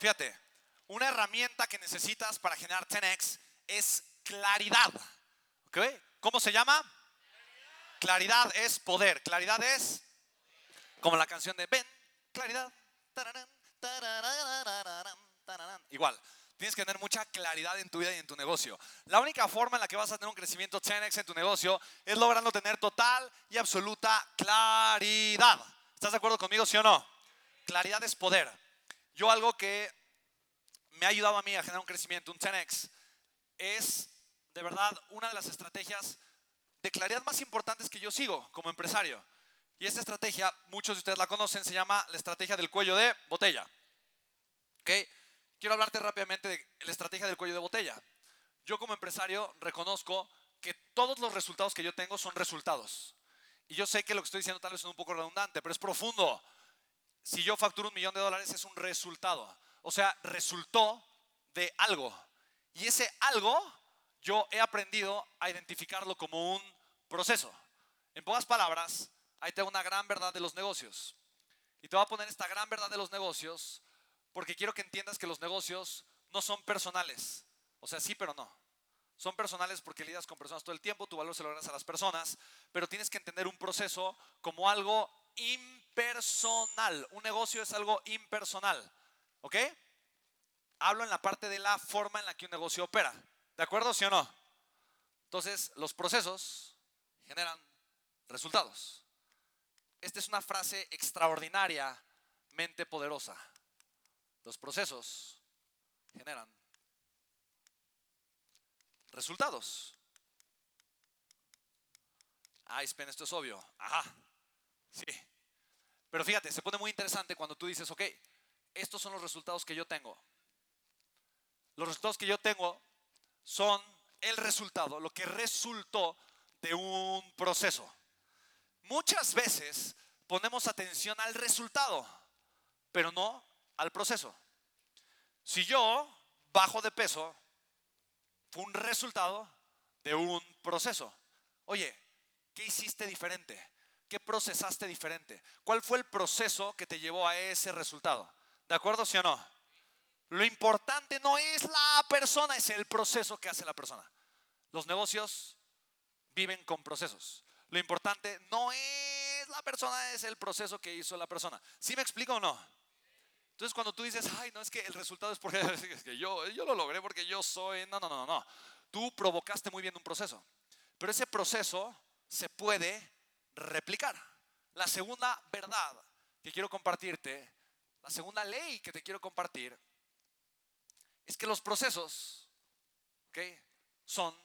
Fíjate, una herramienta que necesitas para generar 10x es claridad. ¿Ok? ¿Cómo se llama? Claridad es poder. Claridad es como la canción de Ben. Claridad. Igual. Tienes que tener mucha claridad en tu vida y en tu negocio. La única forma en la que vas a tener un crecimiento 10x en tu negocio es logrando tener total y absoluta claridad. ¿Estás de acuerdo conmigo, sí o no? Claridad es poder. Yo algo que me ha ayudado a mí a generar un crecimiento, un 10x, es de verdad una de las estrategias de claridad más importantes que yo sigo como empresario. Y esta estrategia, muchos de ustedes la conocen, se llama la estrategia del cuello de botella. ¿Ok? quiero hablarte rápidamente de la estrategia del cuello de botella. Yo como empresario reconozco que todos los resultados que yo tengo son resultados. Y yo sé que lo que estoy diciendo tal vez es un poco redundante, pero es profundo. Si yo facturo un millón de dólares es un resultado. O sea, resultó de algo. Y ese algo yo he aprendido a identificarlo como un proceso. En pocas palabras, ahí tengo una gran verdad de los negocios. Y te voy a poner esta gran verdad de los negocios porque quiero que entiendas que los negocios no son personales. O sea, sí, pero no. Son personales porque lidias con personas todo el tiempo, tu valor se lo ganas a las personas, pero tienes que entender un proceso como algo impersonal. Un negocio es algo impersonal. ¿Ok? Hablo en la parte de la forma en la que un negocio opera. ¿De acuerdo, sí o no? Entonces, los procesos generan resultados. Esta es una frase extraordinariamente poderosa. Los procesos generan resultados. Ay, Spen, esto es obvio. Ajá, sí. Pero fíjate, se pone muy interesante cuando tú dices, ok, estos son los resultados que yo tengo. Los resultados que yo tengo son el resultado, lo que resultó de un proceso. Muchas veces ponemos atención al resultado, pero no al proceso. Si yo bajo de peso, fue un resultado de un proceso. Oye, ¿qué hiciste diferente? ¿Qué procesaste diferente? ¿Cuál fue el proceso que te llevó a ese resultado? ¿De acuerdo, sí o no? Lo importante no es la persona, es el proceso que hace la persona. Los negocios viven con procesos. Lo importante no es la persona, es el proceso que hizo la persona. ¿Sí me explico o no? Entonces cuando tú dices, ay, no es que el resultado es porque es que yo, yo lo logré porque yo soy, no, no, no, no. Tú provocaste muy bien un proceso, pero ese proceso se puede replicar. La segunda verdad que quiero compartirte, la segunda ley que te quiero compartir, es que los procesos son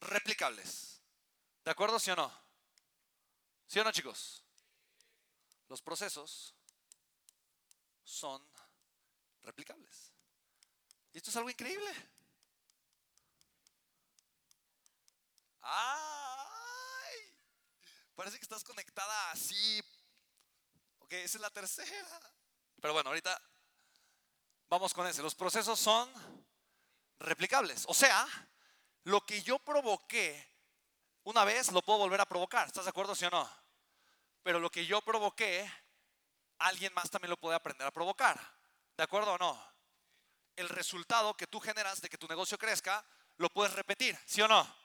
replicables. ¿De acuerdo, sí o no? ¿Sí o no, chicos? Los procesos son replicables. Y esto es algo increíble. ¡Ay! Parece que estás conectada así. Ok, esa es la tercera. Pero bueno, ahorita vamos con ese. Los procesos son replicables. O sea, lo que yo provoqué una vez lo puedo volver a provocar. ¿Estás de acuerdo, sí o no? Pero lo que yo provoqué, alguien más también lo puede aprender a provocar. ¿De acuerdo o no? El resultado que tú generas de que tu negocio crezca, lo puedes repetir, ¿sí o no?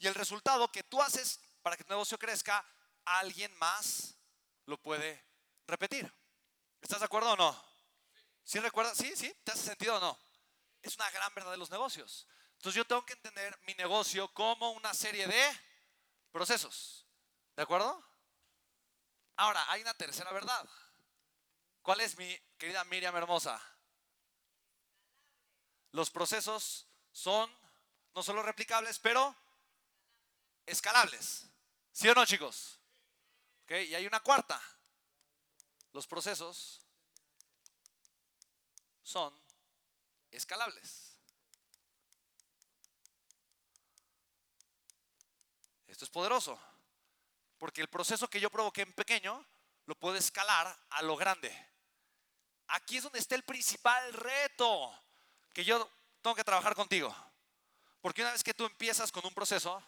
Y el resultado que tú haces para que tu negocio crezca, alguien más lo puede repetir. ¿Estás de acuerdo o no? ¿Sí recuerdas? ¿Sí? ¿Sí? ¿Te hace sentido o no? Es una gran verdad de los negocios. Entonces yo tengo que entender mi negocio como una serie de procesos. ¿De acuerdo? Ahora, hay una tercera verdad. ¿Cuál es mi querida Miriam hermosa? Los procesos son no solo replicables, pero escalables. ¿Sí o no, chicos? Y hay una cuarta. Los procesos son escalables. Esto es poderoso, porque el proceso que yo provoqué en pequeño lo puedo escalar a lo grande. Aquí es donde está el principal reto que yo tengo que trabajar contigo. Porque una vez que tú empiezas con un proceso,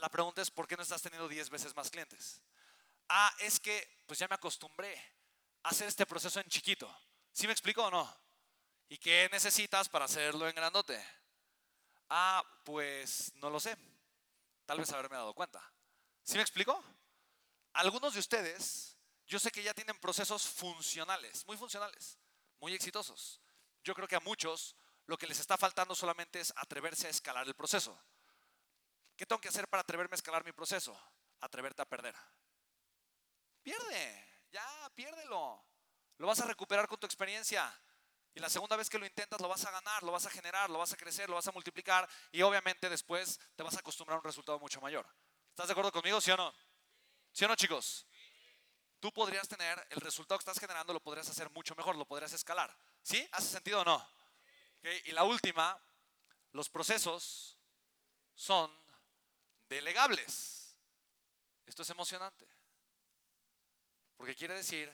la pregunta es, ¿por qué no estás teniendo 10 veces más clientes? Ah, es que pues ya me acostumbré a hacer este proceso en chiquito. ¿Sí me explico o no? ¿Y qué necesitas para hacerlo en grandote? Ah, pues no lo sé. Tal vez haberme dado cuenta. ¿Sí me explico? Algunos de ustedes, yo sé que ya tienen procesos funcionales, muy funcionales, muy exitosos. Yo creo que a muchos lo que les está faltando solamente es atreverse a escalar el proceso. ¿Qué tengo que hacer para atreverme a escalar mi proceso? Atreverte a perder. Pierde, ya, piérdelo. Lo vas a recuperar con tu experiencia. Y la segunda vez que lo intentas lo vas a ganar, lo vas a generar, lo vas a crecer, lo vas a multiplicar y obviamente después te vas a acostumbrar a un resultado mucho mayor. ¿Estás de acuerdo conmigo, sí o no? ¿Sí o no, chicos? Tú podrías tener el resultado que estás generando, lo podrías hacer mucho mejor, lo podrías escalar. ¿Sí? ¿Hace sentido o no? Y la última, los procesos son delegables. Esto es emocionante. Porque quiere decir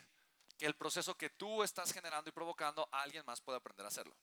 que el proceso que tú estás generando y provocando, alguien más puede aprender a hacerlo.